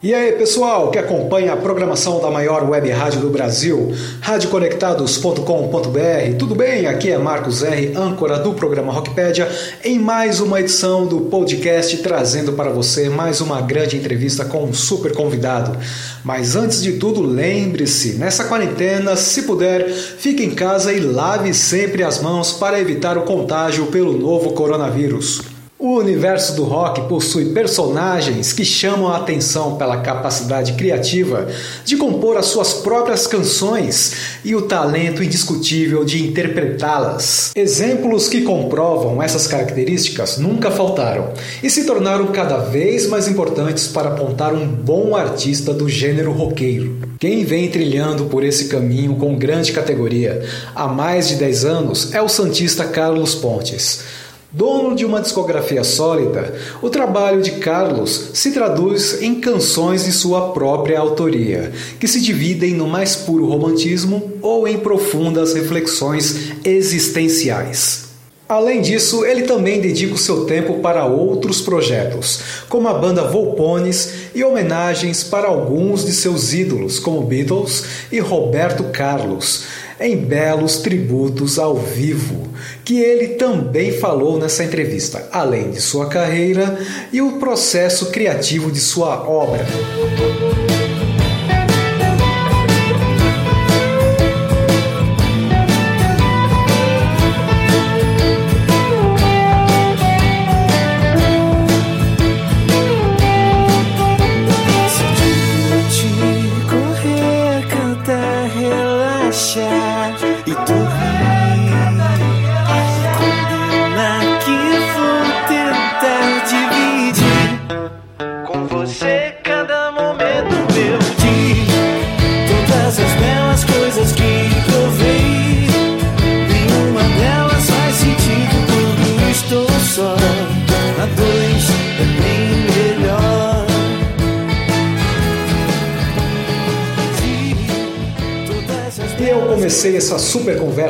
E aí, pessoal que acompanha a programação da maior web rádio do Brasil, radioconectados.com.br, tudo bem? Aqui é Marcos R, âncora do programa Rockpedia, em mais uma edição do podcast trazendo para você mais uma grande entrevista com um super convidado. Mas antes de tudo, lembre-se, nessa quarentena, se puder, fique em casa e lave sempre as mãos para evitar o contágio pelo novo coronavírus. O universo do rock possui personagens que chamam a atenção pela capacidade criativa de compor as suas próprias canções e o talento indiscutível de interpretá-las. Exemplos que comprovam essas características nunca faltaram e se tornaram cada vez mais importantes para apontar um bom artista do gênero roqueiro. Quem vem trilhando por esse caminho com grande categoria há mais de 10 anos é o santista Carlos Pontes. Dono de uma discografia sólida, o trabalho de Carlos se traduz em canções de sua própria autoria, que se dividem no mais puro romantismo ou em profundas reflexões existenciais. Além disso, ele também dedica o seu tempo para outros projetos, como a banda Volpones e homenagens para alguns de seus ídolos, como Beatles e Roberto Carlos em belos tributos ao vivo, que ele também falou nessa entrevista, além de sua carreira e o processo criativo de sua obra.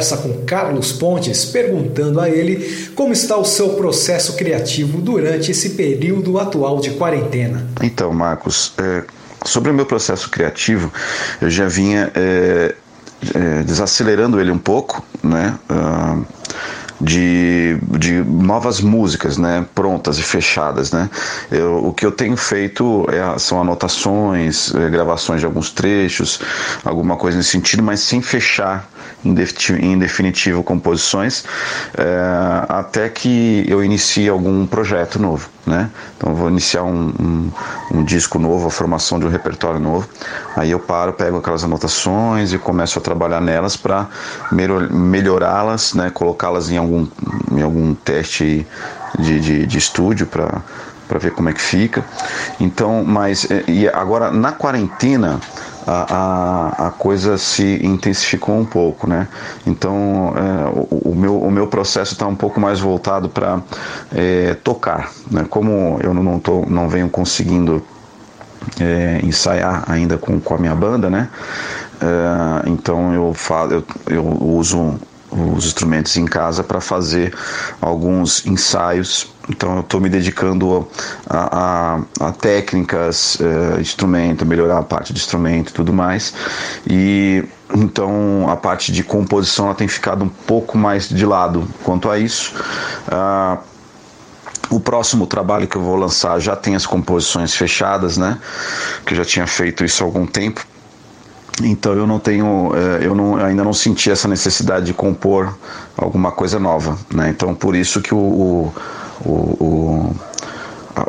Conversa com Carlos Pontes perguntando a ele como está o seu processo criativo durante esse período atual de quarentena. Então, Marcos, é, sobre o meu processo criativo, eu já vinha é, é, desacelerando ele um pouco, né? Uh, de, de novas músicas, né, prontas e fechadas, né. Eu, o que eu tenho feito é, são anotações, é, gravações de alguns trechos, alguma coisa nesse sentido, mas sem fechar em definitivo, composições, é, até que eu inicie algum projeto novo, né. Então vou iniciar um, um, um disco novo, a formação de um repertório novo. Aí eu paro, pego aquelas anotações e começo a trabalhar nelas para melhorá-las, né, colocá-las em algum, em algum teste de, de, de estúdio para para ver como é que fica. Então, mas é, e agora na quarentena a, a, a coisa se intensificou um pouco, né? Então é, o, o, meu, o meu processo está um pouco mais voltado para é, tocar, né? Como eu não, tô, não venho conseguindo é, ensaiar ainda com, com a minha banda, né? É, então eu, falo, eu, eu uso os instrumentos em casa para fazer alguns ensaios. Então eu estou me dedicando a, a, a técnicas, uh, instrumento, melhorar a parte de instrumento e tudo mais. E então a parte de composição ela tem ficado um pouco mais de lado quanto a isso. Uh, o próximo trabalho que eu vou lançar já tem as composições fechadas, né? Que eu já tinha feito isso há algum tempo então eu não tenho, é, eu não, ainda não senti essa necessidade de compor alguma coisa nova, né? Então por isso que o, o,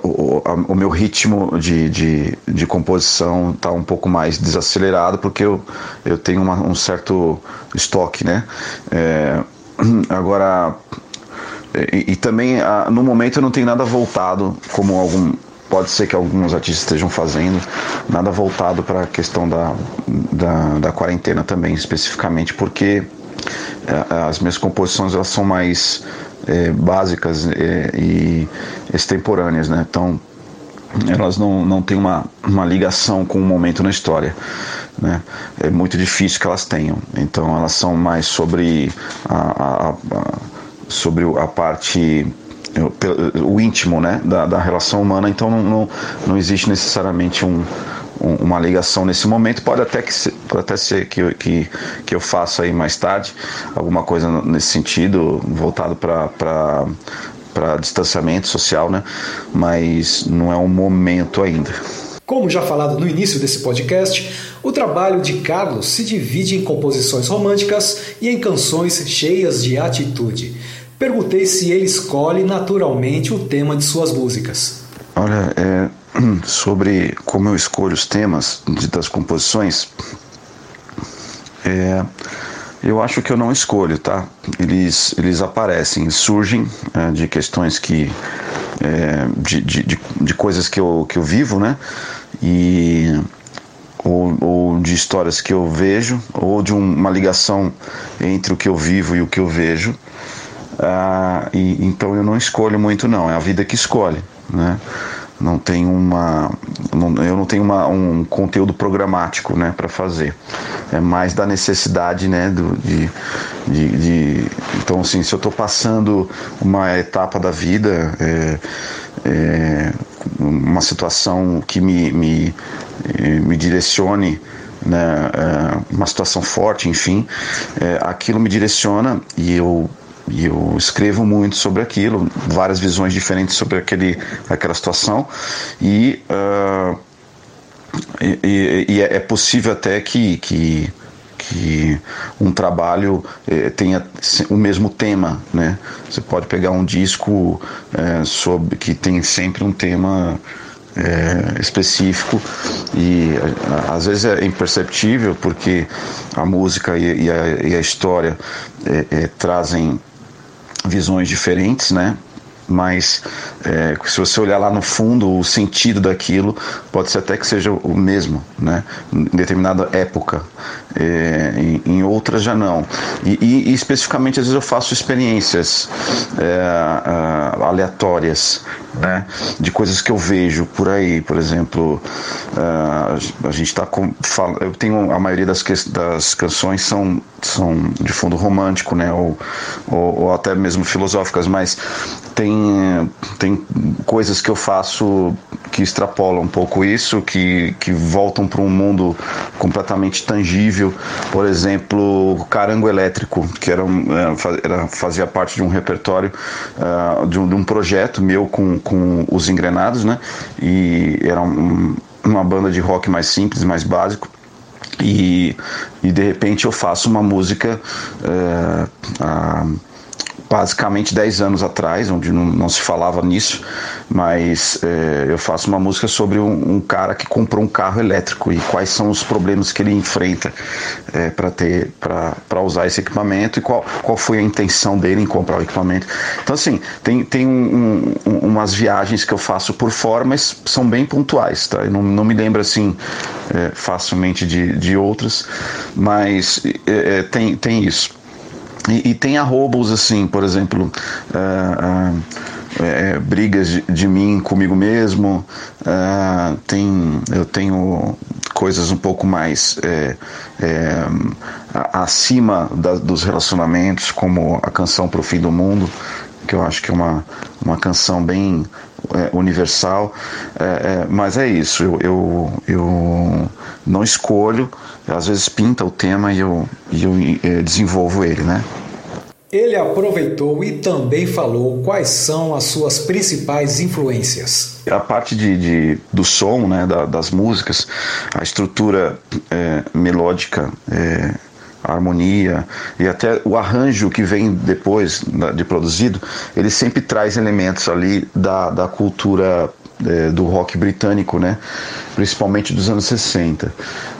o, o meu ritmo de, de, de composição está um pouco mais desacelerado porque eu, eu tenho uma, um certo estoque, né? É, agora e, e também no momento eu não tenho nada voltado como algum pode ser que alguns artistas estejam fazendo, nada voltado para a questão da, da, da, quarentena também, especificamente porque é, as minhas composições elas são mais é, básicas é, e extemporâneas, né? Então elas não, não têm uma, uma ligação com o um momento na história. Né? É muito difícil que elas tenham. Então elas são mais sobre a, a, a sobre a parte o íntimo né, da, da relação humana, então não, não, não existe necessariamente um, uma ligação nesse momento. Pode até, que, pode até ser que, que, que eu faça aí mais tarde alguma coisa nesse sentido, voltado para para distanciamento social, né? Mas não é um momento ainda. Como já falado no início desse podcast, o trabalho de Carlos se divide em composições românticas e em canções cheias de atitude. Perguntei se ele escolhe naturalmente o tema de suas músicas. Olha, é, sobre como eu escolho os temas das composições, é, eu acho que eu não escolho, tá? Eles, eles aparecem, surgem é, de questões que. É, de, de, de, coisas que eu, que eu vivo, né? E, ou, ou de histórias que eu vejo, ou de um, uma ligação entre o que eu vivo e o que eu vejo. Ah, e, então eu não escolho muito, não, é a vida que escolhe, né? Não tem uma eu não tenho uma, um conteúdo programático né para fazer. É mais da necessidade né do, de, de, de então assim se eu estou passando uma etapa da vida é, é, uma situação que me, me, me direcione né, é, uma situação forte enfim é, aquilo me direciona e eu e eu escrevo muito sobre aquilo, várias visões diferentes sobre aquele, aquela situação e, uh, e, e, é, é possível até que, que, que um trabalho eh, tenha o mesmo tema, né? Você pode pegar um disco eh, sobre que tem sempre um tema é, específico e às vezes é imperceptível porque a música e, e, a, e a, história é, é, trazem visões diferentes, né? Mas é, se você olhar lá no fundo, o sentido daquilo pode ser até que seja o mesmo, né? Em determinada época, é, em, em, outras já não. E, e, e, especificamente, às vezes eu faço experiências é, aleatórias, né? De coisas que eu vejo por aí, por exemplo, a gente está com, eu tenho a maioria das, das canções são são de fundo romântico, né? Ou, ou, ou até mesmo filosóficas, mas tem tem coisas que eu faço que extrapolam um pouco isso, que, que voltam para um mundo completamente tangível. Por exemplo, Carango Elétrico, que era, é, era fazia parte de um repertório, uh, de, um, de, um, projeto meu com, com os Engrenados, né? E era um, uma banda de rock mais simples, mais básico. E, e de repente eu faço uma música. Uh, basicamente 10 anos atrás, onde não, não se falava nisso, mas é, eu faço uma música sobre um, um, cara que comprou um carro elétrico e quais são os problemas que ele enfrenta é, para ter para usar esse equipamento e qual, qual foi a intenção dele em comprar o equipamento. Então assim tem, tem um, um, umas viagens que eu faço por fora, mas são bem pontuais, tá? Eu não, não me lembro assim é, facilmente de, de outras, mas tem, tem isso. E, e tem arrobos assim, por exemplo, uh, uh, é, brigas de, de, mim comigo mesmo, uh, tem, eu tenho coisas um pouco mais é, é, acima da, dos relacionamentos, como a canção Pro Fim do Mundo, que eu acho que é uma, uma canção bem é, universal, é, é, mas é isso, eu, eu, eu não escolho, às vezes pinta o tema e eu, e eu é, desenvolvo ele, né? Ele aproveitou e também falou quais são as suas principais influências. A parte de, de do som, né, da, das músicas, a estrutura é, melódica, é, a harmonia e até o arranjo que vem depois de produzido, ele sempre traz elementos ali da, da cultura é, do rock britânico, né? principalmente dos anos 60.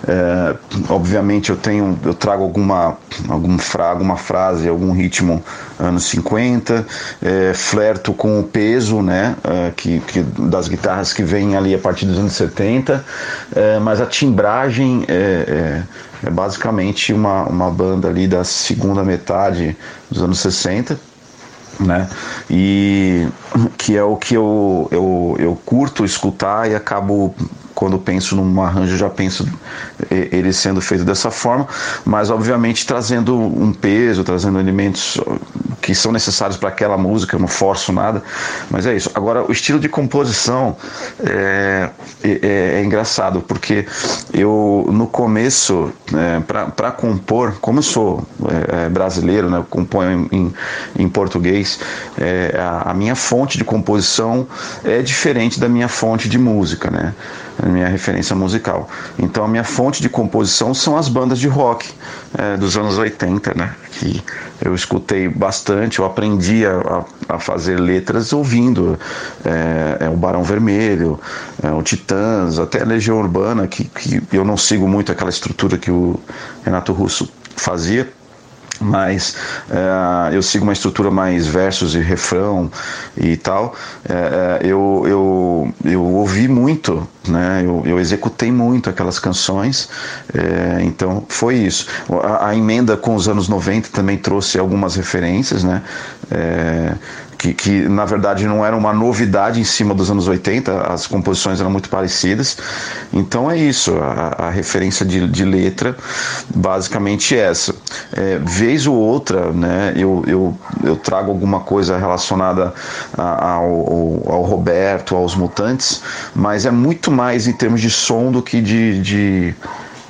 É, obviamente eu tenho, eu trago alguma, algum fra, alguma frase, algum ritmo anos 50, é, flerto com o peso né? É, que, que, das guitarras que vem ali a partir dos anos 70, é, mas a timbragem é, é, é basicamente uma, uma banda ali da segunda metade dos anos 60 né? E que é o que eu, eu, eu curto escutar e acabo quando penso num arranjo já penso ele sendo feito dessa forma, mas obviamente trazendo um peso, trazendo elementos que são necessários para aquela música, eu não forço nada, mas é isso. Agora, o estilo de composição é, é, é engraçado, porque eu, no começo, é, para compor, como eu sou é, é, brasileiro, né, eu componho em, em, português, é, a, a, minha fonte de composição é diferente da minha fonte de música, né? A minha referência musical. Então, a minha fonte de composição são as bandas de rock dos anos 80, né? Que eu escutei bastante, eu aprendi a, a fazer letras ouvindo é, é, o Barão Vermelho, é, o Titãs, até a Legião Urbana, que, que eu não sigo muito aquela estrutura que o Renato Russo fazia, mas é, eu sigo uma estrutura mais versos e refrão e tal. É, eu, eu, eu ouvi muito, né? eu, eu executei muito aquelas canções, então foi isso. A, a, emenda com os anos 90 também trouxe algumas referências, né? Que, que na verdade não era uma novidade em cima dos anos 80, as composições eram muito parecidas. Então é isso, a, a referência de, de, letra basicamente é essa. É, vez ou outra, né, eu, eu, eu trago alguma coisa relacionada ao, ao, ao Roberto, aos Mutantes, mas é muito mais em termos de som do que de, de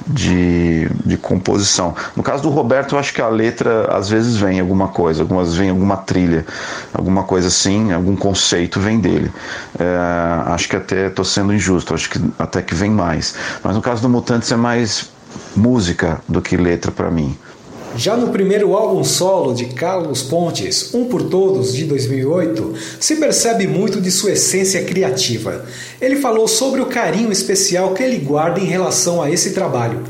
de, de composição. No caso do Roberto, eu acho que a letra às vezes vem alguma coisa, algumas vem alguma trilha, alguma coisa assim, algum conceito vem dele. É, acho que até estou sendo injusto, acho que até que vem mais. Mas no caso do Mutantes é mais música do que letra para mim. Já no primeiro álbum solo de Carlos Pontes, Um por Todos, de 2008, se percebe muito de sua essência criativa. Ele falou sobre o carinho especial que ele guarda em relação a esse trabalho.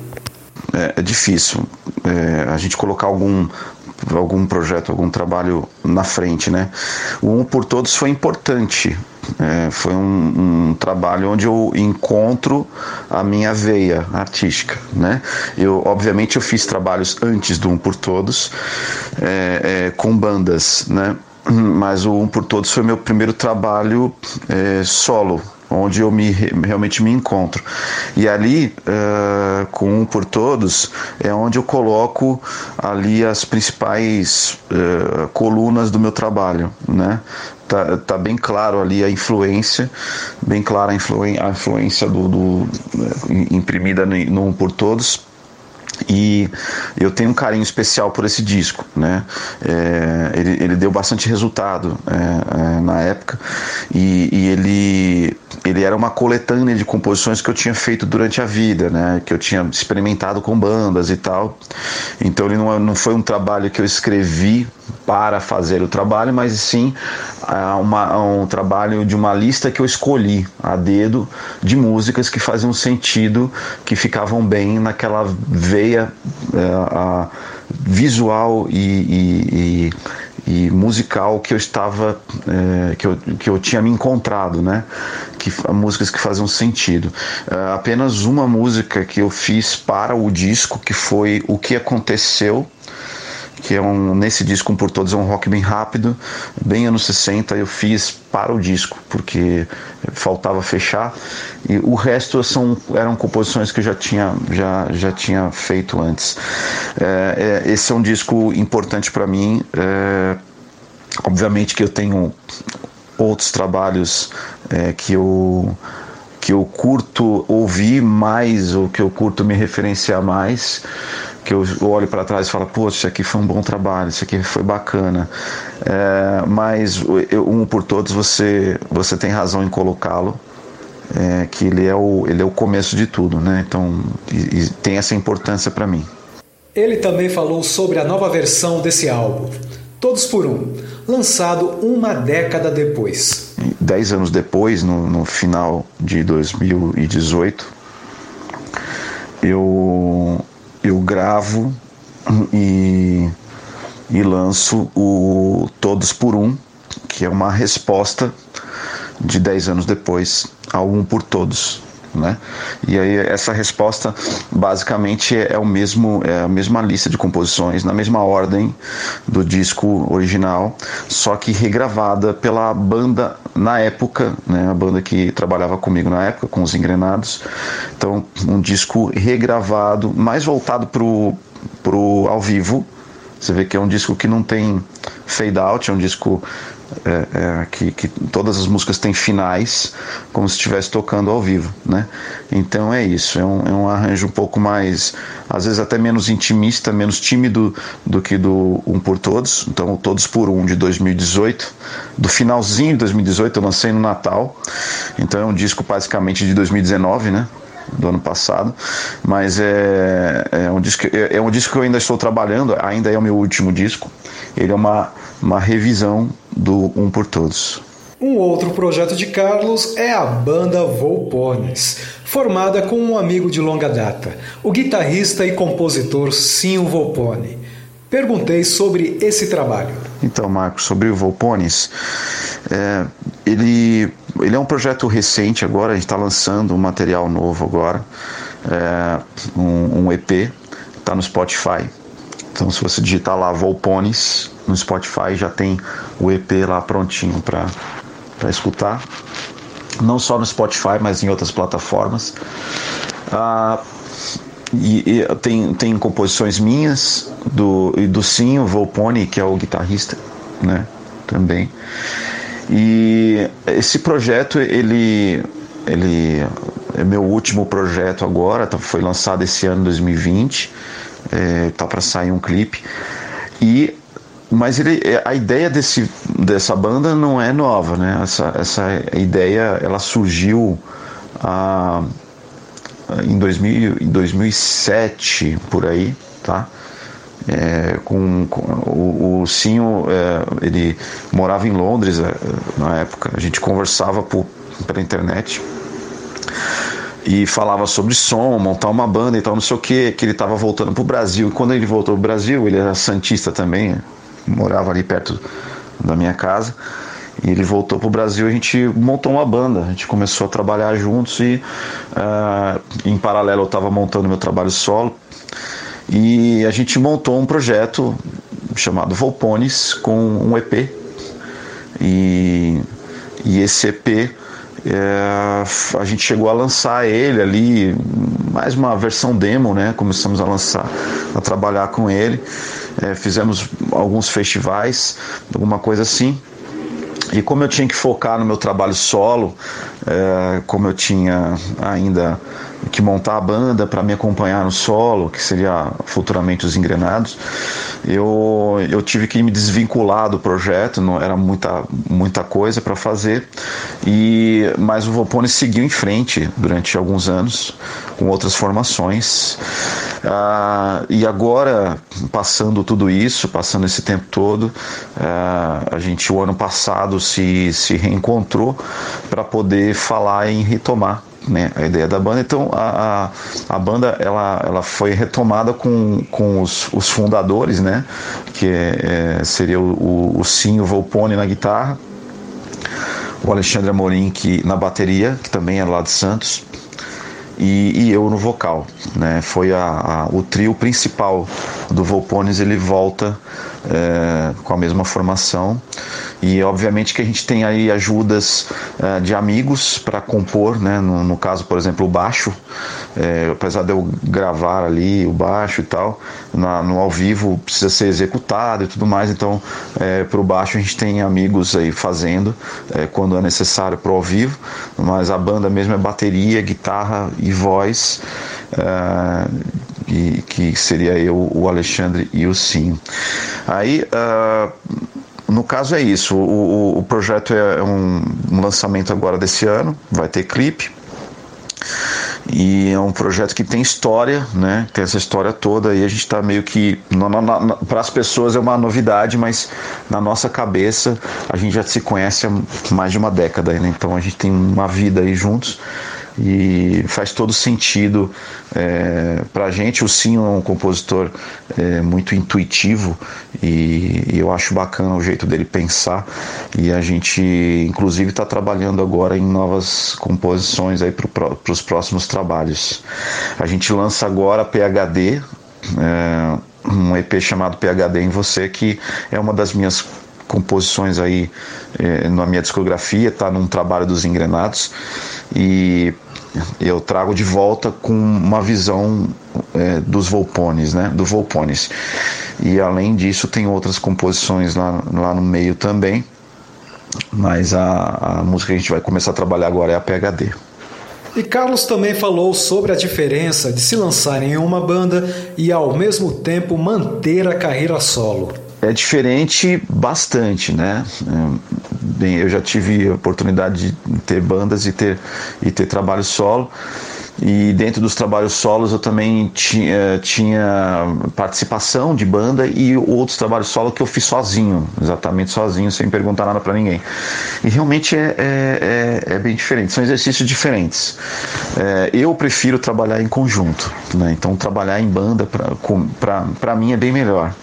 É, é difícil é, a gente colocar algum algum projeto, algum trabalho na frente, né? O Um por Todos foi importante é, foi um, um, trabalho onde eu encontro a minha veia artística, né? Eu, obviamente, eu fiz trabalhos antes do Um por Todos é, é, com bandas, né? Mas o Um por Todos foi meu primeiro trabalho é, solo, onde eu me, realmente me encontro. E ali, uh, com um por todos, é onde eu coloco ali as principais uh, colunas do meu trabalho, né? Tá, tá bem claro ali a influência, bem clara a, influ, a influência do, do eh, imprimida no, no um por todos e eu tenho um carinho especial por esse disco, né? É, ele, ele deu bastante resultado é, é, na época e, e, ele ele era uma coletânea de composições que eu tinha feito durante a vida, né? Que eu tinha experimentado com bandas e tal. Então ele não, não foi um trabalho que eu escrevi para fazer o trabalho, mas sim uma, um trabalho de uma lista que eu escolhi a dedo de músicas que faziam sentido, que ficavam bem naquela veia é, visual e, e, e, e, musical que eu estava, é, que, eu, que eu tinha me encontrado, né? Que, músicas que faziam sentido. É, apenas uma música que eu fiz para o disco, que foi O Que Aconteceu que é um nesse disco um por todos é um rock bem rápido, bem anos 60 eu fiz para o disco porque faltava fechar e o resto são eram composições que eu já tinha já já tinha feito antes. É, é, esse é um disco importante para mim. É, obviamente que eu tenho outros trabalhos é, que eu que eu curto ouvir mais ou que eu curto me referenciar mais que eu olho para trás e falo, pô, isso aqui foi um bom trabalho, isso aqui foi bacana. É, mas um por todos você você tem razão em colocá-lo. É, que ele é, o, ele é o começo de tudo, né? Então, e, e tem essa importância para mim. Ele também falou sobre a nova versão desse álbum, Todos por Um, lançado uma década depois. Dez anos depois, no, no final de 2018, eu eu gravo e, e lanço o Todos por Um, que é uma resposta de 10 anos depois ao Um por Todos. Né? E aí essa resposta basicamente é, o mesmo é a mesma lista de composições na mesma ordem do disco original, só que regravada pela banda na época, né, a banda que trabalhava comigo na época com os Engrenados. Então, um disco regravado, mais voltado pro pro ao vivo. Você vê que é um disco que não tem Fade Out, é um disco é, é, que, que, todas as músicas têm finais, como se estivesse tocando ao vivo, né? Então é isso, é um, é um, arranjo um pouco mais, às vezes até menos intimista, menos tímido do que do Um por Todos, então Todos por Um de 2018, do finalzinho de 2018 eu lancei no Natal, então é um disco basicamente de 2019, né? do ano passado, mas é, é, um disco, é, é um disco que eu ainda estou trabalhando, ainda é o meu último disco. Ele é uma, uma revisão do Um por Todos. Um outro projeto de Carlos é a banda Volpones, formada com um amigo de longa data, o guitarrista e compositor Sinho Volpone. Perguntei sobre esse trabalho. Então, Marcos, sobre o Volpones, é, ele, ele é um projeto recente agora, a gente está lançando um material novo agora, é, um, um EP, está no Spotify. Então, se você digitar lá Volpones no Spotify, já tem o EP lá prontinho para escutar. Não só no Spotify, mas em outras plataformas. Ah, e, e, tem, tem composições minhas do, e do Sim, o Volpone, que é o guitarrista, né? Também. E esse projeto, ele, ele é meu último projeto agora, tá, foi lançado esse ano 2020, é, tá para sair um clipe. E mas ele, a ideia desse, dessa banda não é nova, né? Essa, essa ideia ela surgiu ah, em, 2000, em 2007 por aí, tá? É, com, com, o, o Sinho, é, ele morava em Londres é, na época. A gente conversava por, pela internet e falava sobre som, montar uma banda e tal, não sei o que, que ele estava voltando para o Brasil. E quando ele voltou para o Brasil, ele era santista também, morava ali perto da minha casa. E ele voltou para o Brasil e a gente montou uma banda. A gente começou a trabalhar juntos e uh, em paralelo eu estava montando meu trabalho solo. E a gente montou um projeto chamado Volpones com um EP. E, e esse EP é, a gente chegou a lançar ele ali, mais uma versão demo, né? Começamos a lançar, a trabalhar com ele. É, fizemos alguns festivais, alguma coisa assim. E como eu tinha que focar no meu trabalho solo, é, como eu tinha ainda que montar a banda para me acompanhar no solo, que seria futuramente os engrenados, eu, eu tive que me desvincular do projeto, não era muita, muita coisa para fazer, e mas o Vopone seguiu em frente durante alguns anos com outras formações. Ah, e agora, passando tudo isso, passando esse tempo todo, ah, a gente o ano passado se, se reencontrou para poder falar em retomar né, a ideia da banda. Então a, a, a, banda ela, ela foi retomada com, com os, os fundadores, né, que é, é, seria o, o, o Sim, o Volpone na guitarra, o Alexandre Amorim que, na bateria, que também é lá de Santos, e, e eu no vocal. Né? Foi a, a, o trio principal do Volpones, ele volta é, com a mesma formação. E obviamente que a gente tem aí ajudas é, de amigos para compor, né? No, no, caso, por exemplo, o baixo, é, apesar de eu gravar ali o baixo e tal, na, no ao vivo precisa ser executado e tudo mais, então é, para o baixo a gente tem amigos aí fazendo é, quando é necessário para o ao vivo, mas a banda mesmo é bateria, guitarra e voz. É, e que seria eu, o Alexandre e o Sim. Aí, uh, no caso é isso, o, o, projeto é um, um lançamento agora desse ano, vai ter clipe, e é um projeto que tem história, né? Tem essa história toda e a gente está meio que para as pessoas é uma novidade, mas na nossa cabeça a gente já se conhece há mais de uma década, né? Então a gente tem uma vida aí juntos e faz todo sentido é, para a gente. O Sim é um compositor é, muito intuitivo e, e, eu acho bacana o jeito dele pensar e a gente inclusive está trabalhando agora em novas composições aí para os próximos trabalhos. A gente lança agora PHD, é, um EP chamado PHD em Você, que é uma das minhas composições aí eh, na minha discografia, tá num trabalho dos engrenados e eu trago de volta com uma visão é, dos Volpones, né? Do Volpones. E além disso tem outras composições lá, lá no meio também. Mas a, a música que a gente vai começar a trabalhar agora é a PHD. E Carlos também falou sobre a diferença de se lançar em uma banda e ao mesmo tempo manter a carreira solo. É diferente bastante, né? Bem, eu já tive a oportunidade de ter bandas e ter, e ter trabalho solo. E dentro dos trabalhos solos eu também tinha, tinha participação de banda e outros trabalhos solo que eu fiz sozinho, exatamente sozinho, sem perguntar nada para ninguém. E realmente é, é, é, é, bem diferente, são exercícios diferentes. É, eu prefiro trabalhar em conjunto, né? então trabalhar em banda para mim é bem melhor.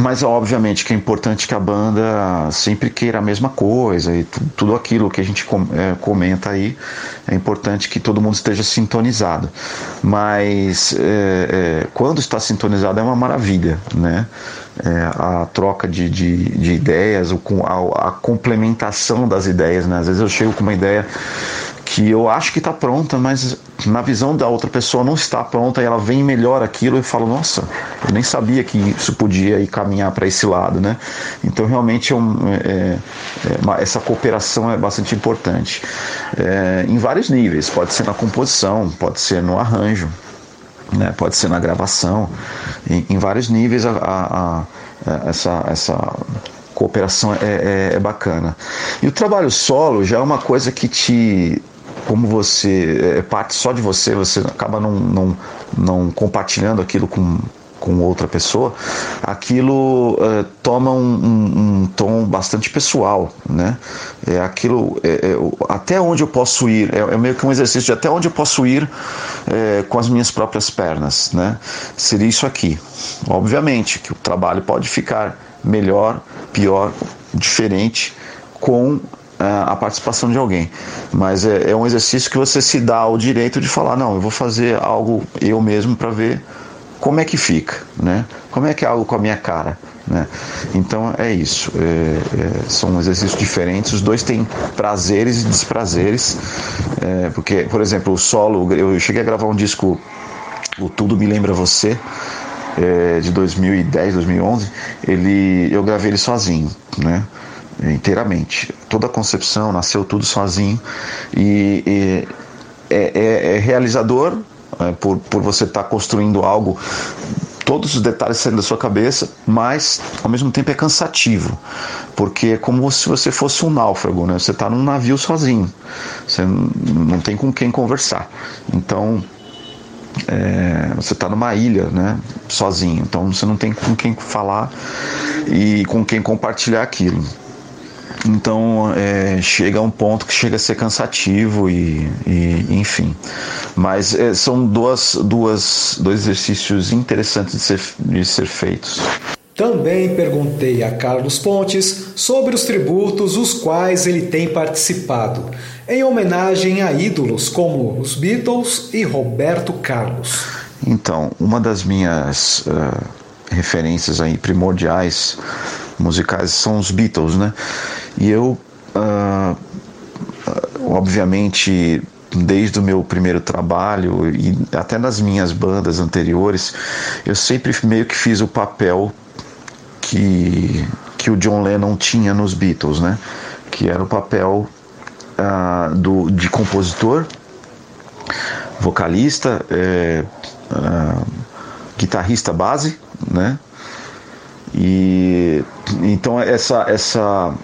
Mas obviamente que é importante que a banda sempre queira a mesma coisa e tudo aquilo que a gente é, comenta aí é importante que todo mundo esteja sintonizado. Mas é, é, quando está sintonizado é uma maravilha, né? É, a troca de, de, de ideias, a, a complementação das ideias, né? Às vezes eu chego com uma ideia que eu acho que está pronta, mas na visão da outra pessoa não está pronta e ela vem melhor aquilo e fala, nossa, eu nem sabia que isso podia ir caminhar para esse lado, né? Então realmente é um, é, é, essa cooperação é bastante importante é, em vários níveis. Pode ser na composição, pode ser no arranjo, né? Pode ser na gravação, em, em vários níveis a, a, a, essa essa cooperação é, é, é, bacana. E o trabalho solo já é uma coisa que te como você é parte só de você, você acaba não, não, não compartilhando aquilo com, com outra pessoa, aquilo uh, toma um, um, um, tom bastante pessoal, né? É aquilo, é, é, até onde eu posso ir, é, é, meio que um exercício de até onde eu posso ir é, com as minhas próprias pernas, né? Seria isso aqui. Obviamente que o trabalho pode ficar melhor, pior, diferente com a participação de alguém. Mas é, é, um exercício que você se dá o direito de falar, não, eu vou fazer algo eu mesmo para ver como é que fica, né? Como é que é algo com a minha cara, né? Então é isso. É, é, são exercícios diferentes. Os dois têm prazeres e desprazeres, é, porque, por exemplo, o solo. Eu cheguei a gravar um disco, o Tudo Me Lembra Você. É, de 2010, 2011, ele, eu gravei ele sozinho, né? inteiramente. Toda a concepção nasceu tudo sozinho e, e é, é, é, realizador é, por, por você estar tá construindo algo todos os detalhes saindo da sua cabeça, mas ao mesmo tempo é cansativo, porque é como se você fosse um náufrago, né? Você está num navio sozinho, você não tem com quem conversar. Então é, você está numa ilha, né? Sozinho. Então você não tem com quem falar e com quem compartilhar aquilo. Então é, chega a um ponto que chega a ser cansativo e, e enfim. Mas é, são duas, duas, dois exercícios interessantes de ser, de ser feitos. Também perguntei a Carlos Pontes sobre os tributos os quais ele tem participado, em homenagem a ídolos como os Beatles e Roberto Carlos. Então, uma das minhas uh, referências aí primordiais musicais são os Beatles, né? E eu, uh, obviamente, desde o meu primeiro trabalho e até nas minhas bandas anteriores, eu sempre meio que fiz o papel que, que o John Lennon tinha nos Beatles, né? Que era o papel uh, do, de compositor, vocalista, é, guitarrista base, né? E então essa essa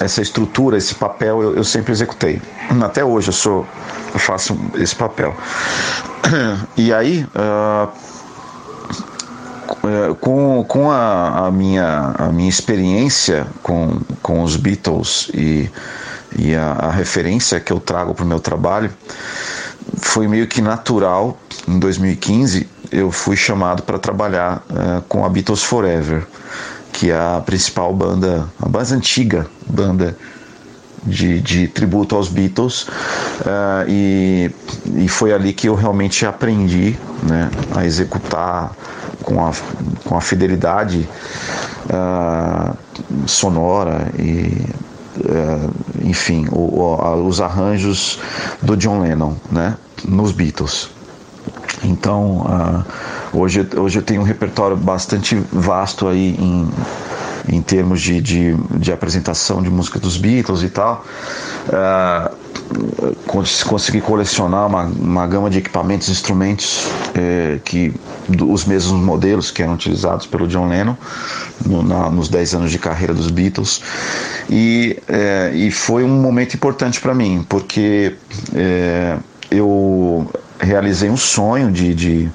essa estrutura, esse papel eu, eu sempre executei. Até hoje eu sou eu faço esse papel. E aí uh, com, com a, a, minha, a minha experiência com, com os Beatles e, e a, a referência que eu trago para o meu trabalho, foi meio que natural. Em 2015, eu fui chamado para trabalhar uh, com a Beatles Forever que é a principal banda, a mais antiga banda de, de tributo aos Beatles. Uh, e, e foi ali que eu realmente aprendi né, a executar com a, com a fidelidade uh, sonora e uh, enfim o, o, os arranjos do John Lennon né, nos Beatles. Então, uh, hoje, hoje eu tenho um repertório bastante vasto aí em, em termos de, de, de apresentação de música dos Beatles e tal. Uh, consegui colecionar uma, uma gama de equipamentos, instrumentos é, que os mesmos modelos que eram utilizados pelo John Lennon no, na, nos 10 anos de carreira dos Beatles e, é, e foi um momento importante para mim porque é, eu realizei um sonho de, de,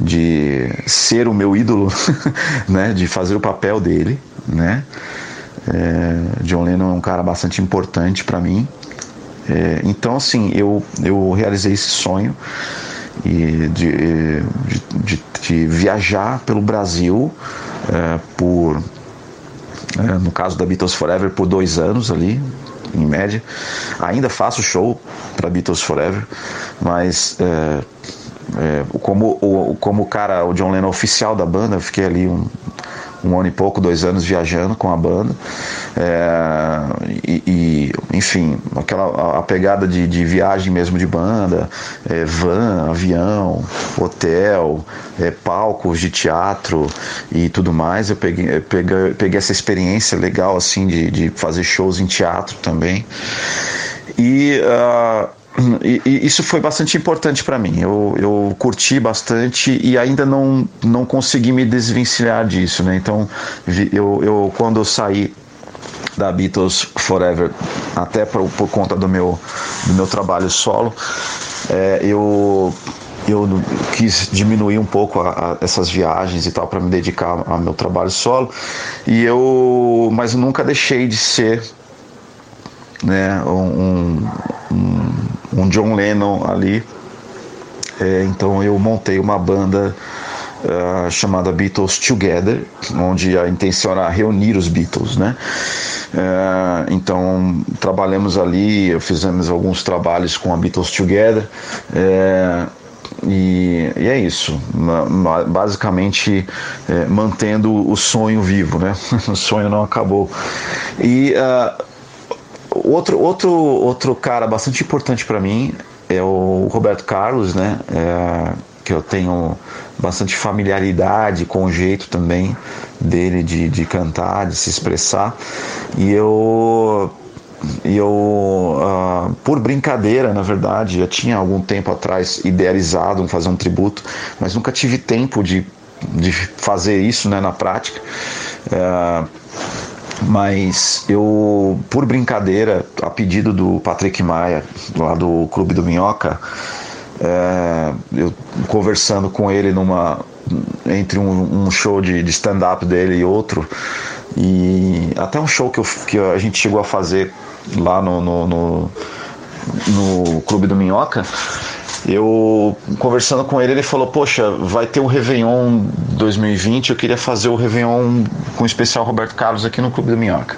de ser o meu ídolo, né, de fazer o papel dele, né. É, John Lennon é um cara bastante importante para mim é, então, assim, eu, eu realizei esse sonho e de, de, de, de viajar pelo Brasil é, por, é, no caso da Beatles Forever, por dois anos ali, em média. Ainda faço show para Beatles Forever, mas é, é, como, o, como o cara, o John Lennon oficial da banda, eu fiquei ali um, um ano e pouco, dois anos viajando com a banda. É, e, e, enfim, aquela a pegada de, de viagem mesmo de banda, é, van, avião, hotel, é, palcos de teatro e tudo mais. Eu peguei, peguei, peguei essa experiência legal assim de, de fazer shows em teatro também. E uh, e, e, isso foi bastante importante para mim. Eu, eu curti bastante e ainda não, não consegui me desvencilhar disso, né? Então, eu, eu quando eu saí da Beatles Forever, até por, por conta do meu, do meu trabalho solo, é, eu eu quis diminuir um pouco a, a, essas viagens e tal para me dedicar ao meu trabalho solo e eu mas nunca deixei de ser né um, um, um John Lennon ali. É, então eu montei uma banda uh, chamada Beatles Together, onde a intenção era reunir os Beatles, né? Uh, então trabalhamos ali, fizemos alguns trabalhos com a Beatles Together. É, e, e, é isso, basicamente é, mantendo o sonho vivo, né? o sonho não acabou. E uh, Outro, outro, outro cara bastante importante para mim é o Roberto Carlos, né? É, que eu tenho bastante familiaridade com o jeito também dele de, de cantar, de se expressar. E eu e eu, uh, por brincadeira, na verdade, já tinha algum tempo atrás idealizado fazer um tributo, mas nunca tive tempo de, de fazer isso né, na prática. Uh, mas eu, por brincadeira, a pedido do Patrick Maia, lá do Clube do Minhoca, é, eu conversando com ele numa entre um, um show de, de stand-up dele e outro, e até um show que, eu, que a gente chegou a fazer lá no, no, no, no Clube do Minhoca, eu conversando com ele, ele falou: Poxa, vai ter o Réveillon 2020. Eu queria fazer o Réveillon com o especial Roberto Carlos aqui no Clube da Minhoca.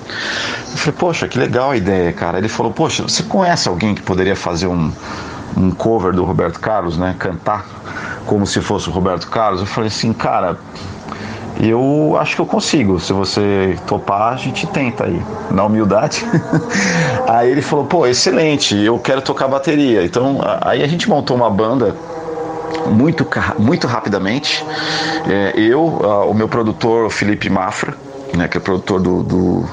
Eu falei: Poxa, que legal a ideia, cara. Ele falou: Poxa, você conhece alguém que poderia fazer um, um cover do Roberto Carlos, né? Cantar como se fosse o Roberto Carlos? Eu falei assim: Cara, eu acho que eu consigo. Se você topar, a gente tenta aí, na humildade. aí ele falou: pô, excelente, eu quero tocar bateria. Então, aí a gente montou uma banda muito, muito rapidamente. É, eu, o meu produtor, o Felipe Mafra, né, que é produtor do, do,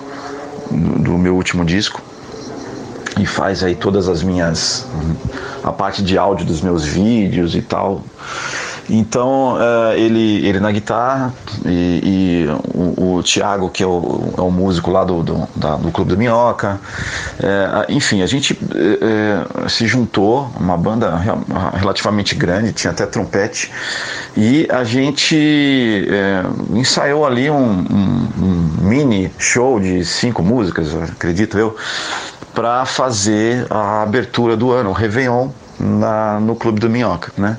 do meu último disco, e faz aí todas as minhas. a parte de áudio dos meus vídeos e tal. Então, uh, ele, ele na guitarra e, e o, o Thiago, que é o, é o músico lá do, do, da, do Clube da Minhoca. Uh, enfim, a gente uh, se juntou, uma banda relativamente grande, tinha até trompete, e a gente ensaiou ali um, um, um mini show de cinco músicas, acredito eu, para fazer a abertura do ano, o Réveillon, na, no Clube do Minhoca, né?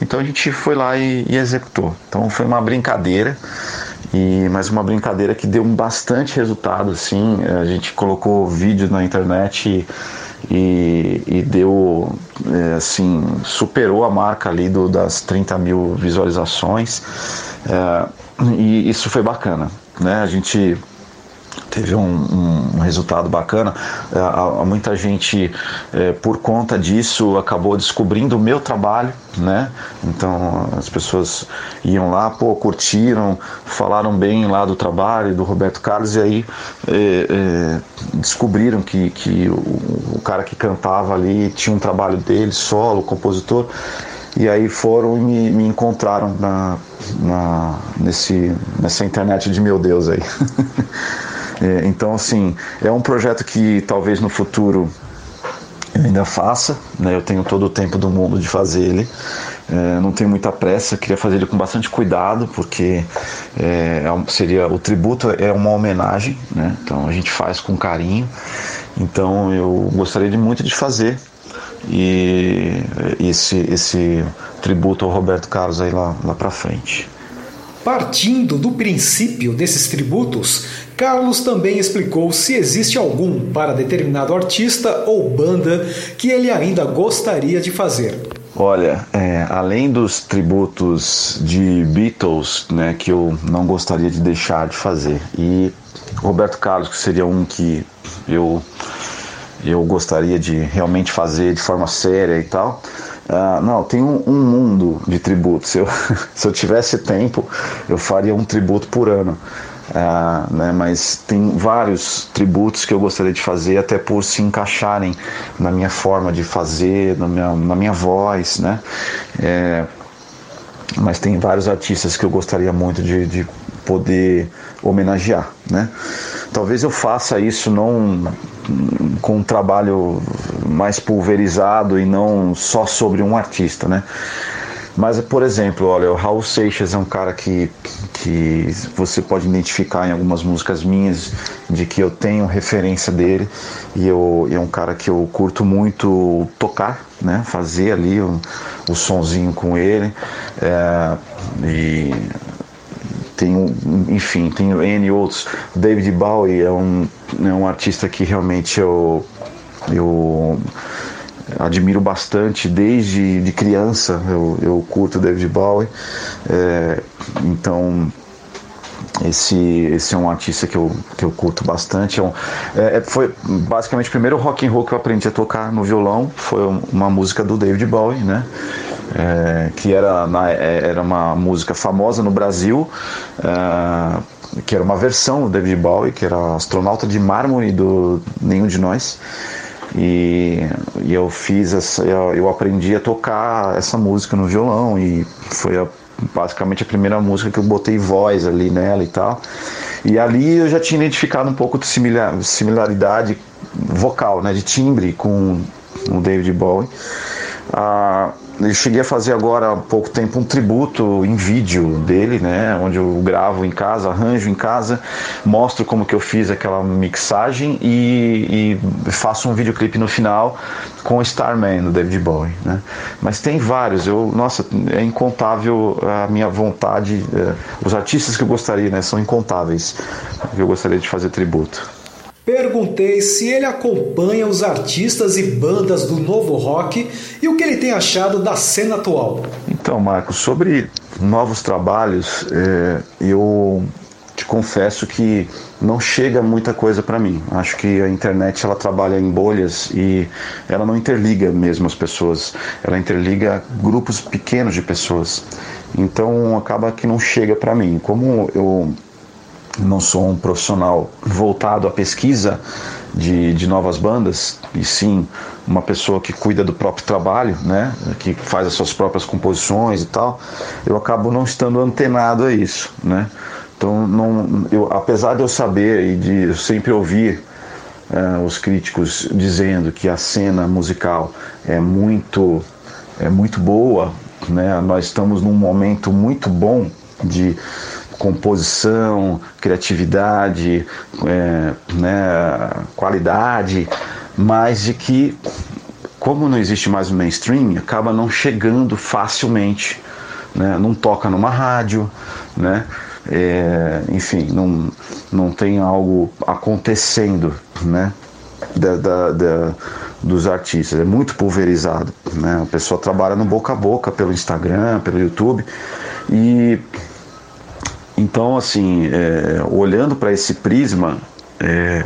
Então a gente foi lá e, e executou. Então foi uma brincadeira, e mas uma brincadeira que deu bastante resultado, assim. A gente colocou vídeo na internet e, e, deu, é, assim, superou a marca ali do, das 30 mil visualizações. É, e isso foi bacana, né? A gente teve um, um, resultado bacana. É, muita gente, é, por conta disso, acabou descobrindo o meu trabalho, né? Então as pessoas iam lá, pô, curtiram, falaram bem lá do trabalho do Roberto Carlos e aí é, descobriram que, que o, o, cara que cantava ali tinha um trabalho dele, solo, compositor. E aí foram e me, me encontraram na, na, nesse, nessa internet de meu Deus aí. É, então, assim, é um projeto que talvez no futuro eu ainda faça, né? Eu tenho todo o tempo do mundo de fazer ele. É, não tenho muita pressa, queria fazer ele com bastante cuidado, porque é, é seria o tributo é uma homenagem, né? Então a gente faz com carinho. Então eu gostaria de muito de fazer e esse esse tributo ao Roberto Carlos aí lá lá para frente. Partindo do princípio desses tributos, Carlos também explicou se existe algum para determinado artista ou banda que ele ainda gostaria de fazer. Olha, é, além dos tributos de Beatles, né, que eu não gostaria de deixar de fazer, e Roberto Carlos, que seria um que eu eu gostaria de realmente fazer de forma séria e tal. Uh, não, tem um, um, mundo de tributos. Eu, se eu tivesse tempo, eu faria um tributo por ano. Uh, né, mas tem vários tributos que eu gostaria de fazer, até por se encaixarem na minha forma de fazer, na minha, na minha voz. Né? É, mas tem vários artistas que eu gostaria muito de, de poder homenagear. Né? Talvez eu faça isso não com um trabalho mais pulverizado e não só sobre um artista, né? Mas, por exemplo, olha, o Raul Seixas é um cara que, que você pode identificar em algumas músicas minhas de que eu tenho referência dele e eu, é um cara que eu curto muito tocar, né? Fazer ali o, o sonzinho com ele. É, e tem enfim, tem N outros. David Bowie é um, é um artista que realmente eu, eu admiro bastante desde de criança. Eu, eu curto David Bowie. É, então esse, esse é um artista que eu, que eu curto bastante. É um, é, é foi basicamente o primeiro rock and roll que eu aprendi a tocar no violão. Foi uma música do David Bowie, né? é, que era, na, é, era uma música famosa no Brasil, é, que era uma versão do David Bowie, que era Astronauta de Mármore do Nenhum de Nós. E, e eu fiz essa, eu, aprendi a tocar essa música no violão e foi a, basicamente a primeira música que eu botei voz ali nela e tal. E ali eu já tinha identificado um pouco de similar, similaridade vocal, né, de timbre com o David Bowie. Ah, eu cheguei a fazer agora há pouco tempo um tributo em vídeo dele, né? Onde eu gravo em casa, arranjo em casa, mostro como que eu fiz aquela mixagem e, e faço um videoclipe no final com Starman do David Bowie, né? Mas tem vários, eu, nossa, é incontável a minha vontade, é, os artistas que eu gostaria, né? São incontáveis que eu gostaria de fazer tributo. Perguntei se ele acompanha os artistas e bandas do novo rock e o que ele tem achado da cena atual. Então, Marcos, sobre novos trabalhos, é, eu te confesso que não chega muita coisa para mim. Acho que a internet ela trabalha em bolhas e ela não interliga mesmo as pessoas. Ela interliga grupos pequenos de pessoas. Então acaba que não chega para mim. Como eu não sou um profissional voltado à pesquisa de, de novas bandas, e sim uma pessoa que cuida do próprio trabalho, né, que faz as suas próprias composições e tal, eu acabo não estando antenado a isso, né. Então, não, eu, apesar de eu saber e de eu sempre ouvir uh, os críticos dizendo que a cena musical é muito, é muito boa, né, nós estamos num momento muito bom de composição, criatividade, é, né, qualidade, mas de que, como não existe mais o mainstream, acaba não chegando facilmente, né, não toca numa rádio, né, é, enfim, não, não tem algo acontecendo, né, da, da, da, dos artistas, é muito pulverizado, né, a pessoa trabalha no boca a boca pelo Instagram, pelo YouTube e então, assim, é, olhando para esse prisma, É,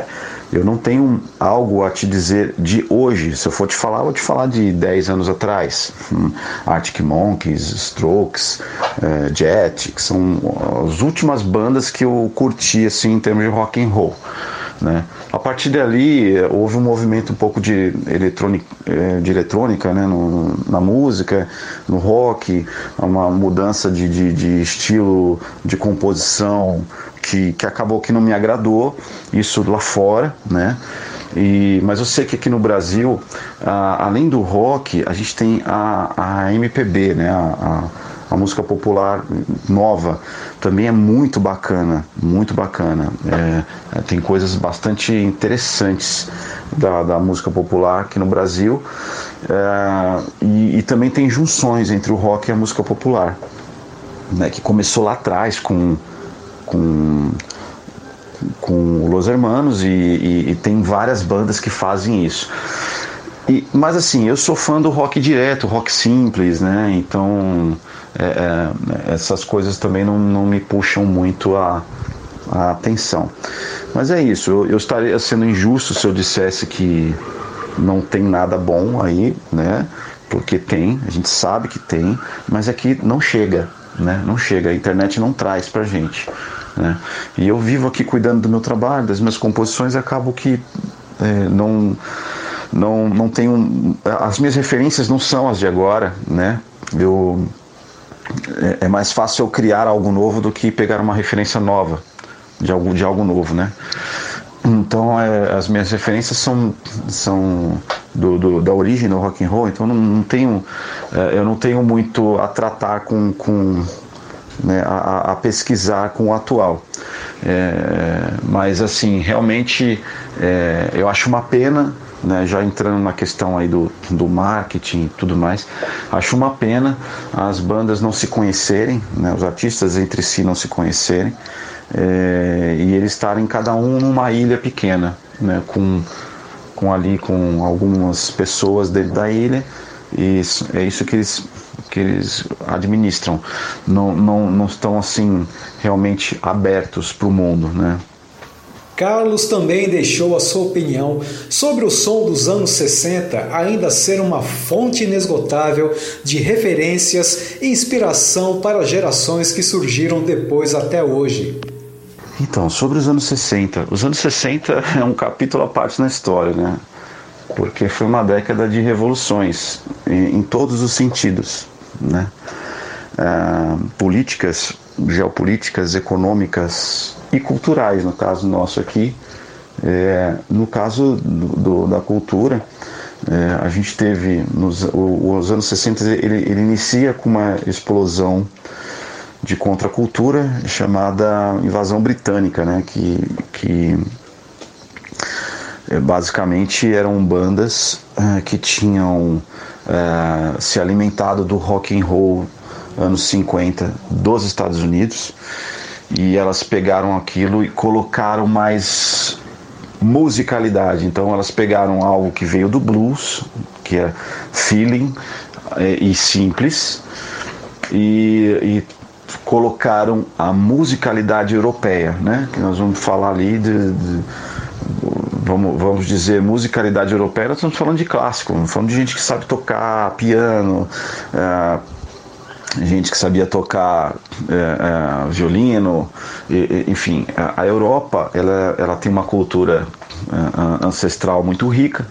eu não tenho algo a te dizer de hoje. Se eu for te falar, eu vou te falar de 10 anos atrás. Hum, Arctic Monkeys, Strokes, é, Jet, que são as últimas bandas que eu curti assim em termos de rock and roll. Né? A partir dali houve um movimento um pouco de, eletrônica, é, de eletrônica né? No, na música, no rock, uma mudança de, de, de estilo de composição que, que acabou que não me agradou, isso lá fora, né? E, mas eu sei que aqui no Brasil, a, além do rock, a gente tem a, a MPB, né? A, a, a, música popular nova também é muito bacana, muito bacana. É, é, tem coisas bastante interessantes da, da música popular aqui no Brasil é, e, e, também tem junções entre o rock e a música popular, né? Que começou lá atrás com com com Los Hermanos e, e, e, tem várias bandas que fazem isso. E, mas assim, eu sou fã do rock direto, rock simples, né? Então é, é, essas coisas também não, não me puxam muito a, a atenção. Mas é isso, eu, eu, estaria sendo injusto se eu dissesse que não tem nada bom aí, né? Porque tem, a gente sabe que tem, mas é que não chega, né? Não chega, a internet não traz pra gente. Né? E eu vivo aqui cuidando do meu trabalho, das minhas composições, acabo que é, não, não, não tenho. As minhas referências não são as de agora, né? Eu, é, é mais fácil eu criar algo novo do que pegar uma referência nova de algo, de algo novo, né? Então é, as minhas referências são, são do, do, da origem do rock and roll, então não, não tenho, é, eu não tenho muito a tratar com, com né, a, a, pesquisar com o atual. É, mas assim, realmente é, eu acho uma pena, né, já entrando na questão aí do, do marketing e tudo mais, acho uma pena as bandas não se conhecerem, né, os artistas entre si não se conhecerem é, e eles estarem cada um numa ilha pequena, né, com, com ali com algumas pessoas dentro da ilha e isso, é isso que eles que eles administram não, não, não estão assim realmente abertos para o mundo, né? Carlos também deixou a sua opinião sobre o som dos anos 60 ainda ser uma fonte inesgotável de referências e inspiração para gerações que surgiram depois até hoje. Então, sobre os anos 60. Os anos 60 é um capítulo à parte na história, né? Porque foi uma década de revoluções em, todos os sentidos né? Ah, políticas, geopolíticas, econômicas e culturais, no caso nosso aqui. É, no caso do, do, da cultura, é, a gente teve, nos os anos 60, ele, ele inicia com uma explosão de contracultura chamada invasão britânica, né, que, que é, basicamente eram bandas é, que tinham é, se alimentado do rock and roll anos 50 dos Estados Unidos e elas pegaram aquilo e colocaram mais musicalidade. Então elas pegaram algo que veio do blues, que é feeling é, e simples, e, e, colocaram a musicalidade europeia, né? Que nós vamos falar ali de, de vamos, vamos dizer, musicalidade europeia, nós estamos falando de clássico, estamos falando de gente que sabe tocar piano, é, gente que sabia tocar é, é, violino, e, enfim, a, Europa ela, ela tem uma cultura é, ancestral muito rica,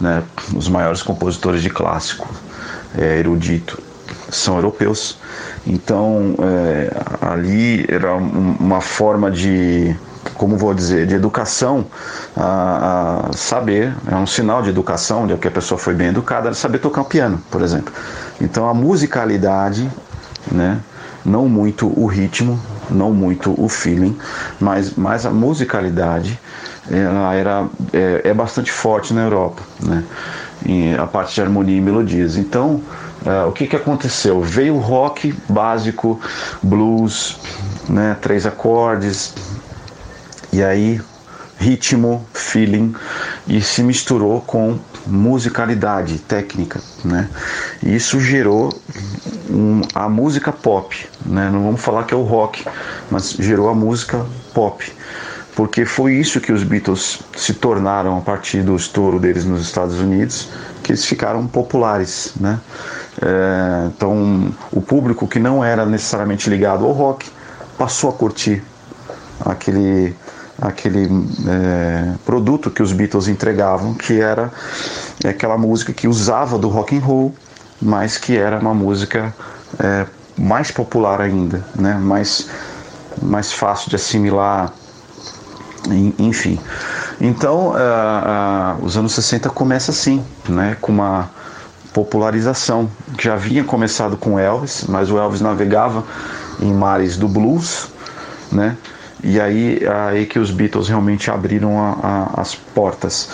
né? os maiores compositores de clássico é, erudito são europeus, então é, ali era uma forma de como vou dizer, de educação, a, a, saber, é um sinal de educação, de que a pessoa foi bem educada, saber tocar piano, por exemplo. Então a musicalidade, né, não muito o ritmo, não muito o feeling, mas, mas a musicalidade ela era, é, é bastante forte na Europa, né, e a parte de harmonia e melodias. Então, é, o que, que aconteceu? Veio o rock básico, blues, né, três acordes, e aí, ritmo, feeling, e se misturou com musicalidade, técnica, né? Isso gerou um, a música pop, né? Não vamos falar que é o rock, mas gerou a música pop. porque foi isso que os Beatles se tornaram a partir do estouro deles nos Estados Unidos, que eles ficaram populares, né? É, então, o público que não era necessariamente ligado ao rock passou a curtir aquele aquele é, produto que os Beatles entregavam, que era aquela música que usava do rock and roll, mas que era uma música é, mais popular ainda, né? mais, mais fácil de assimilar, enfim. Então, uh, uh, os anos 60 começa assim, né? com uma popularização. Já havia começado com Elvis, mas o Elvis navegava em mares do blues, né? E aí, aí que os Beatles realmente abriram a, a, as portas.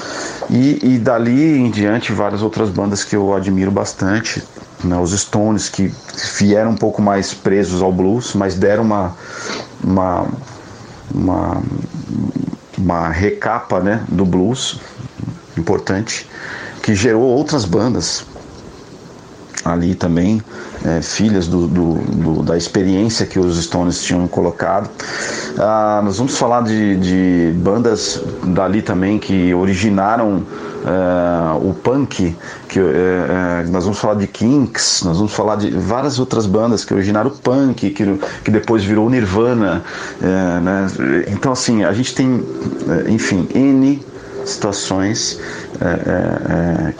E, e dali em diante, várias outras bandas que eu admiro bastante. Né, os Stones, que vieram um pouco mais presos ao blues, mas deram uma, uma, uma, uma recapa né, do blues importante, que gerou outras bandas ali também é, filhas do, do, do, da experiência que os Stones tinham colocado. Ah, nós vamos falar de, de, bandas dali também que originaram é, o punk, que, é, nós vamos falar de Kinks, nós vamos falar de várias outras bandas que originaram o punk, que, que depois virou Nirvana. É, né? Então, assim, a gente tem, enfim, N situações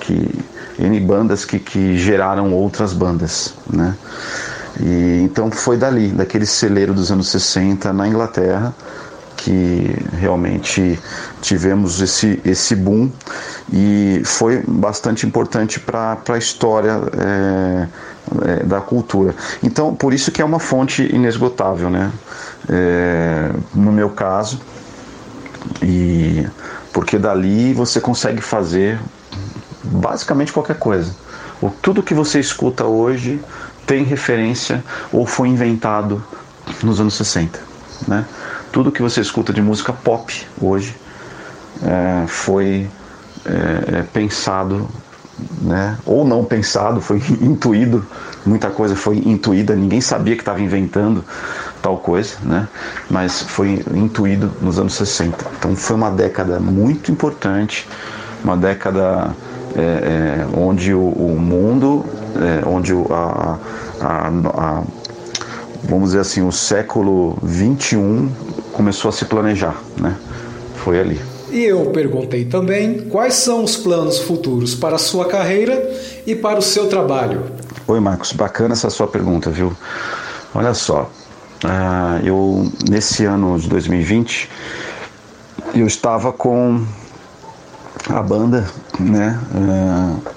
que N bandas que, que geraram outras bandas, né? E, então foi dali, daquele celeiro dos anos 60 na Inglaterra, que realmente tivemos esse, esse boom e foi bastante importante para a história é, é, da cultura. Então, por isso que é uma fonte inesgotável, né? É, no meu caso, e porque dali você consegue fazer basicamente qualquer coisa. O, tudo que você escuta hoje tem referência ou foi inventado nos anos 60. Né? Tudo que você escuta de música pop hoje é, foi é, é, pensado, né? ou não pensado, foi intuído. Muita coisa foi intuída, ninguém sabia que estava inventando tal coisa, né? mas foi intuído nos anos 60. Então foi uma década muito importante, uma década é, é, onde o, o mundo, é, onde a, a, a, vamos dizer assim, o século 21 começou a se planejar, né? Foi ali. E eu perguntei também quais são os planos futuros para a sua carreira e para o seu trabalho. Oi, Marcos, bacana essa sua pergunta, viu? Olha só, uh, eu nesse ano de 2020 eu estava com a banda, né? É,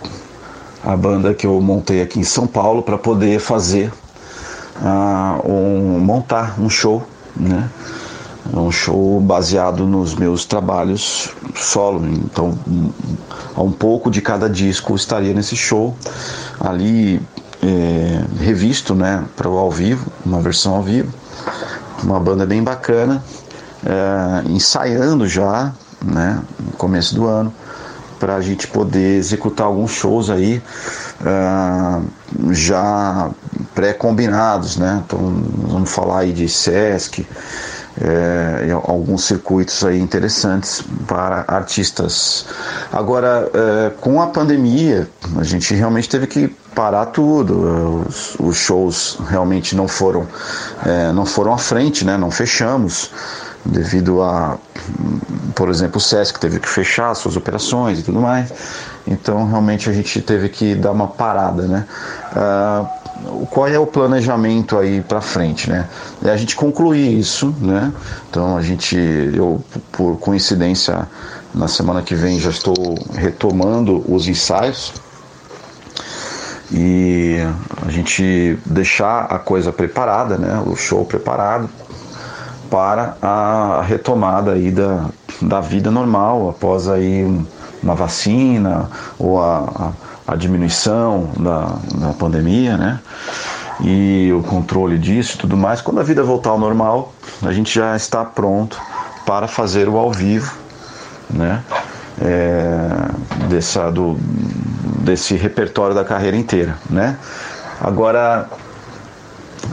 a banda que eu montei aqui em São Paulo para poder fazer uh, um montar um show, né? Um show baseado nos meus trabalhos solo. Então, um, um pouco de cada disco estaria nesse show ali é, revisto, né? Para o ao vivo, uma versão ao vivo, uma banda bem bacana, é, ensaiando já né, no começo do ano, para a gente poder executar alguns shows aí uh, já pré-combinados, né? Então vamos falar aí de Sesc, é, alguns circuitos aí interessantes para artistas. Agora, é, com a pandemia, a gente realmente teve que parar tudo. Os, os shows realmente não foram, é, não foram à frente, né? Não fechamos devido a, por exemplo, o SESC teve que fechar suas operações e tudo mais. Então, realmente, a gente teve que dar uma parada, né? Uh, qual é o planejamento aí para frente, né? É a gente concluir isso, né? Então, a gente, eu, por coincidência, na semana que vem já estou retomando os ensaios e a gente deixar a coisa preparada, né? O show preparado para a retomada aí da, da vida normal após aí uma vacina ou a, a, a diminuição da, da pandemia, né? E o controle disso e tudo mais. Quando a vida voltar ao normal, a gente já está pronto para fazer o ao vivo, né? É, dessa, do, desse repertório da carreira inteira, né? Agora,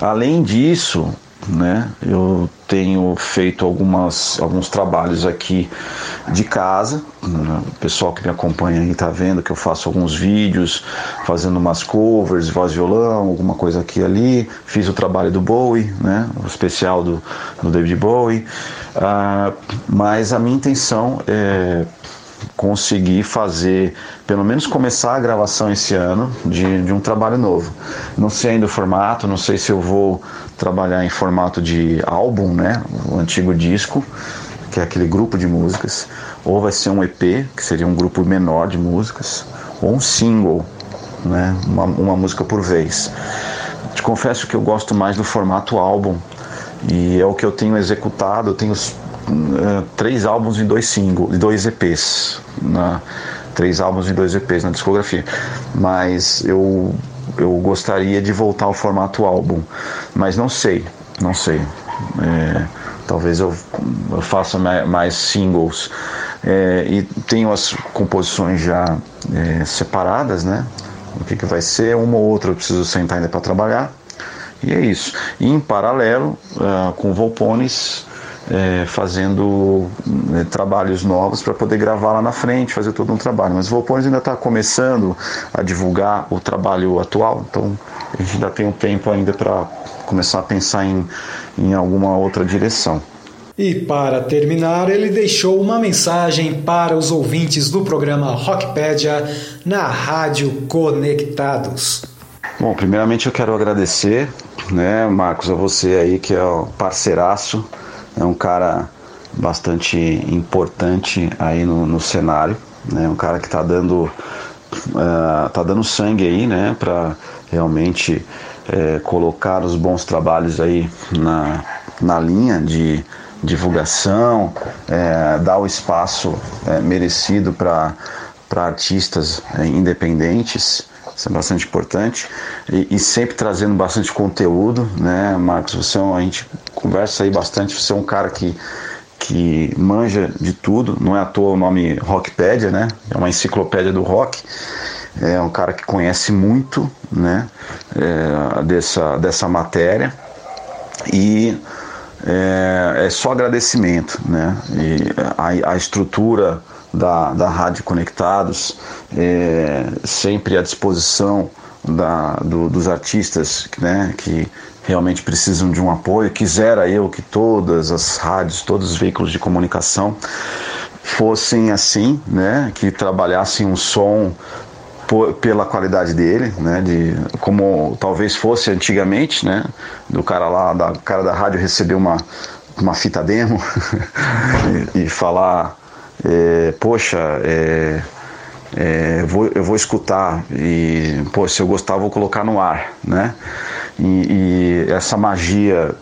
além disso, né? Eu tenho feito algumas, alguns trabalhos aqui de casa. O pessoal que me acompanha aí está vendo que eu faço alguns vídeos, fazendo umas covers, voz violão, alguma coisa aqui e ali. Fiz o trabalho do Bowie, né? O especial do, do David Bowie. Ah, mas a minha intenção é conseguir fazer, pelo menos começar a gravação esse ano de, de um trabalho novo. Não sei ainda o formato, não sei se eu vou trabalhar em formato de álbum, né, o antigo disco, que é aquele grupo de músicas, ou vai ser um EP, que seria um grupo menor de músicas, ou um single, né, uma, uma música por vez. Te confesso que eu gosto mais do formato álbum, e é o que eu tenho executado, eu tenho uh, três álbuns e dois singles, dois EPs, na, três álbuns e dois EPs na discografia. Mas eu eu gostaria de voltar ao formato álbum, mas não sei, não sei. É, talvez eu, eu faça mais singles. É, e tenho as composições já é, separadas, né? O que, que vai ser, uma ou outra eu preciso sentar ainda para trabalhar. E é isso. E em paralelo, uh, com Volpones, é, fazendo né, trabalhos novos para poder gravar lá na frente, fazer todo um trabalho. Mas o Volpones ainda está começando a divulgar o trabalho atual, então a gente ainda tem um tempo ainda para começar a pensar em, em alguma outra direção. E para terminar, ele deixou uma mensagem para os ouvintes do programa Rockpedia na Rádio Conectados. Bom, primeiramente eu quero agradecer, né, Marcos, a você aí que é o parceiraço é um cara bastante importante aí no, no cenário, né? Um cara que está dando uh, tá dando sangue aí, né? Para realmente é, colocar os bons trabalhos aí na, na linha de divulgação, é, dar o espaço merecido para artistas é, independentes. Isso é bastante importante. E, e, sempre trazendo bastante conteúdo, né, Marcos? Você, é a gente conversa aí bastante. Você é um cara que, que manja de tudo. Não é à toa o nome Rockpedia, né? É uma enciclopédia do rock. É um cara que conhece muito, né? É, dessa, dessa matéria. E é, é só agradecimento, né? E a, a estrutura da, da Rádio Conectados, é, sempre à disposição da, do, dos artistas né, que realmente precisam de um apoio. Quisera eu que todas as rádios, todos os veículos de comunicação fossem assim, né, que trabalhassem um som pela qualidade dele, né, de como talvez fosse antigamente, né, do cara lá, da cara da rádio receber uma uma fita demo e, e falar é, poxa, é, é, vou, eu vou escutar e, pô, se eu gostar, vou colocar no ar, né? E, e essa magia,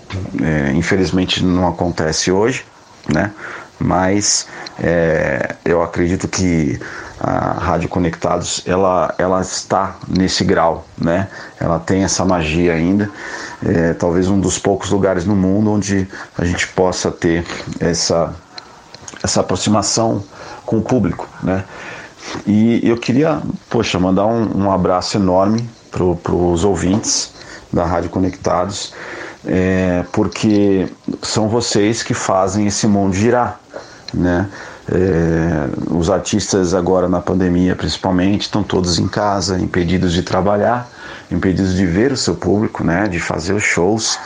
é, infelizmente, não acontece hoje, né? Mas é, eu acredito que a Rádio Conectados ela, ela está nesse grau, né? Ela tem essa magia ainda. É, talvez um dos poucos lugares no mundo onde a gente possa ter essa essa aproximação com o público, né? E eu queria, poxa, mandar um, um abraço enorme para os ouvintes da Rádio Conectados, é, porque são vocês que fazem esse mundo girar, né? É, os artistas agora na pandemia, principalmente, estão todos em casa, impedidos de trabalhar impedidos de ver o seu público, né, de fazer os shows.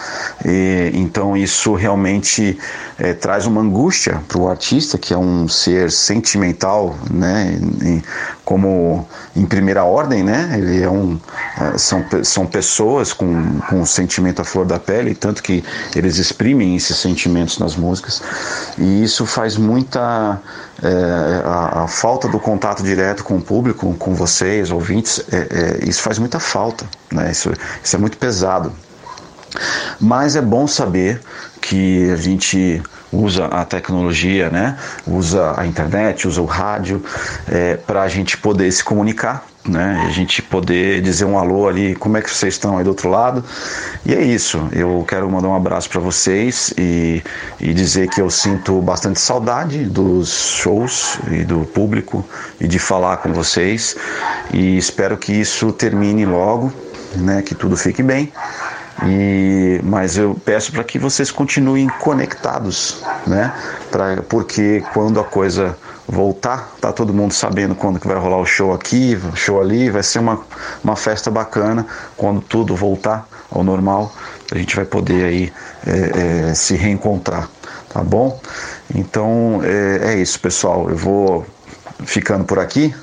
E, então isso realmente é, traz uma angústia para o artista, que é um ser sentimental, né, e, como em primeira ordem, né, ele é um é, são, são pessoas com, com um sentimento à flor da pele, tanto que eles exprimem esses sentimentos nas músicas. E isso faz muita é, a, a, falta do contato direto com o público, com vocês, ouvintes, é, é, isso faz muita falta, né? isso, isso é muito pesado. Mas é bom saber que a gente usa a tecnologia, né? usa a internet, usa o rádio é, para a gente poder se comunicar né? A gente poder dizer um alô ali, como é que vocês estão aí do outro lado. E é isso. Eu quero mandar um abraço para vocês e, e dizer que eu sinto bastante saudade dos shows e do público e de falar com vocês. E espero que isso termine logo, né? Que tudo fique bem E, mas eu peço para que vocês continuem conectados, né? Pra, porque quando a coisa voltar, tá todo mundo sabendo quando que vai rolar o show aqui, show ali, vai ser uma, uma festa bacana quando tudo voltar ao normal, a gente vai poder aí é, é, se reencontrar, tá bom? Então é, é isso, pessoal. Eu vou ficando por aqui.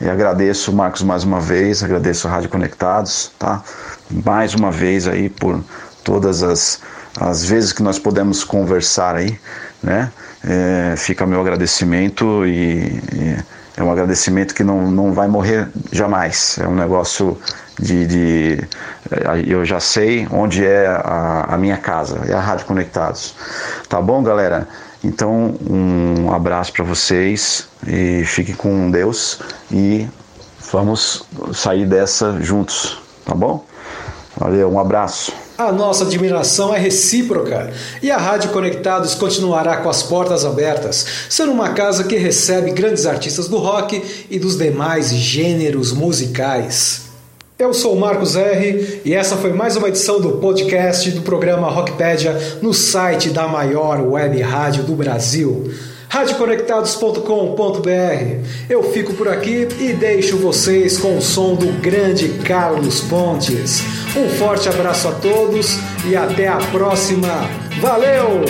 E agradeço, Marcos, mais uma vez, agradeço a Rádio Conectados, tá? Mais uma vez aí por todas as, as vezes que nós podemos conversar aí, né? É, fica meu agradecimento e, e, é um agradecimento que não, não vai morrer jamais. É um negócio de, de é, eu já sei onde é a, a minha casa, é a Rádio Conectados. Tá bom, galera? Então, um abraço para vocês e fiquem com Deus e vamos sair dessa juntos, tá bom? Valeu, um abraço. A nossa admiração é recíproca e a Rádio Conectados continuará com as portas abertas, sendo uma casa que recebe grandes artistas do rock e dos demais gêneros musicais. Eu sou o Marcos R e essa foi mais uma edição do podcast do programa Rockpedia no site da maior web rádio do Brasil, radioconectados.com.br. Eu fico por aqui e deixo vocês com o som do grande Carlos Pontes. Um forte abraço a todos e até a próxima. Valeu!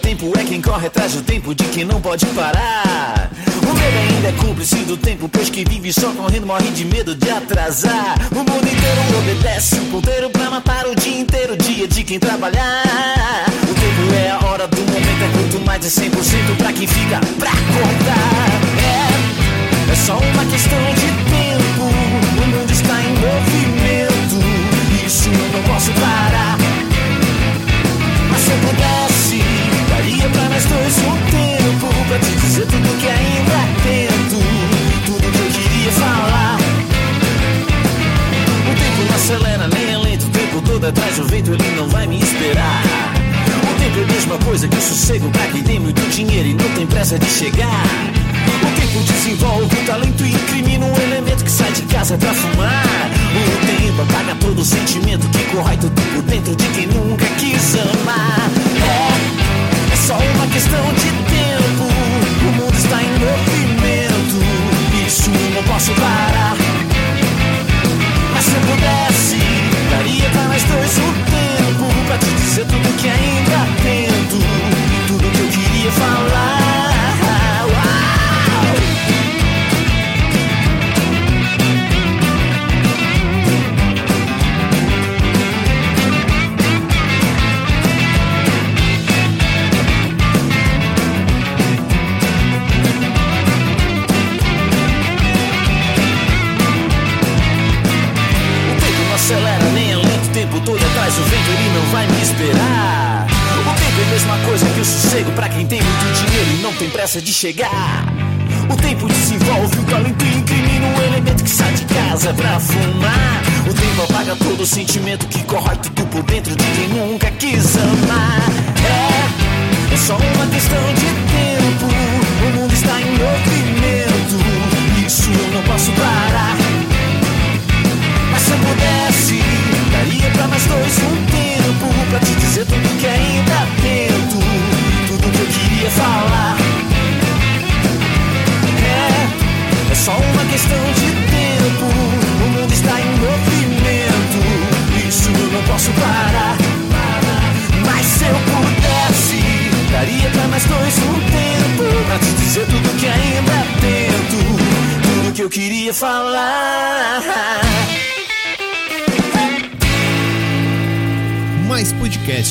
tempo é quem corre atrás do tempo de quem não pode parar. Medo ainda é cúmplice do tempo, pois que vive só correndo morre de medo de atrasar. O mundo inteiro obedece o ponteiro pra matar o dia inteiro, dia de quem trabalhar. O tempo é a hora do momento, é quanto mais de 100% pra quem fica pra contar. É, é só uma questão de tempo, o mundo está em movimento, isso eu não posso parar. Mas se eu pudesse Daria pra nós dois um tempo Pra te dizer tudo todo atrás do vento Ele não vai me esperar O tempo é a mesma coisa que o sossego Pra quem tem muito dinheiro e não tem pressa de chegar o tempo desenvolve o talento e incrimina um elemento que sai de casa pra fumar. O tempo apaga todo sentimento que corrói tudo por dentro de quem nunca quis amar. É só uma questão de tempo. O mundo está em movimento, isso não posso parar. Mas se eu pudesse, pressa de chegar. O tempo desenvolve o talento e incrimina um elemento que sai de casa pra fumar. O tempo apaga todo o sentimento que corrói tudo por dentro de quem nunca quis amar. É, é só uma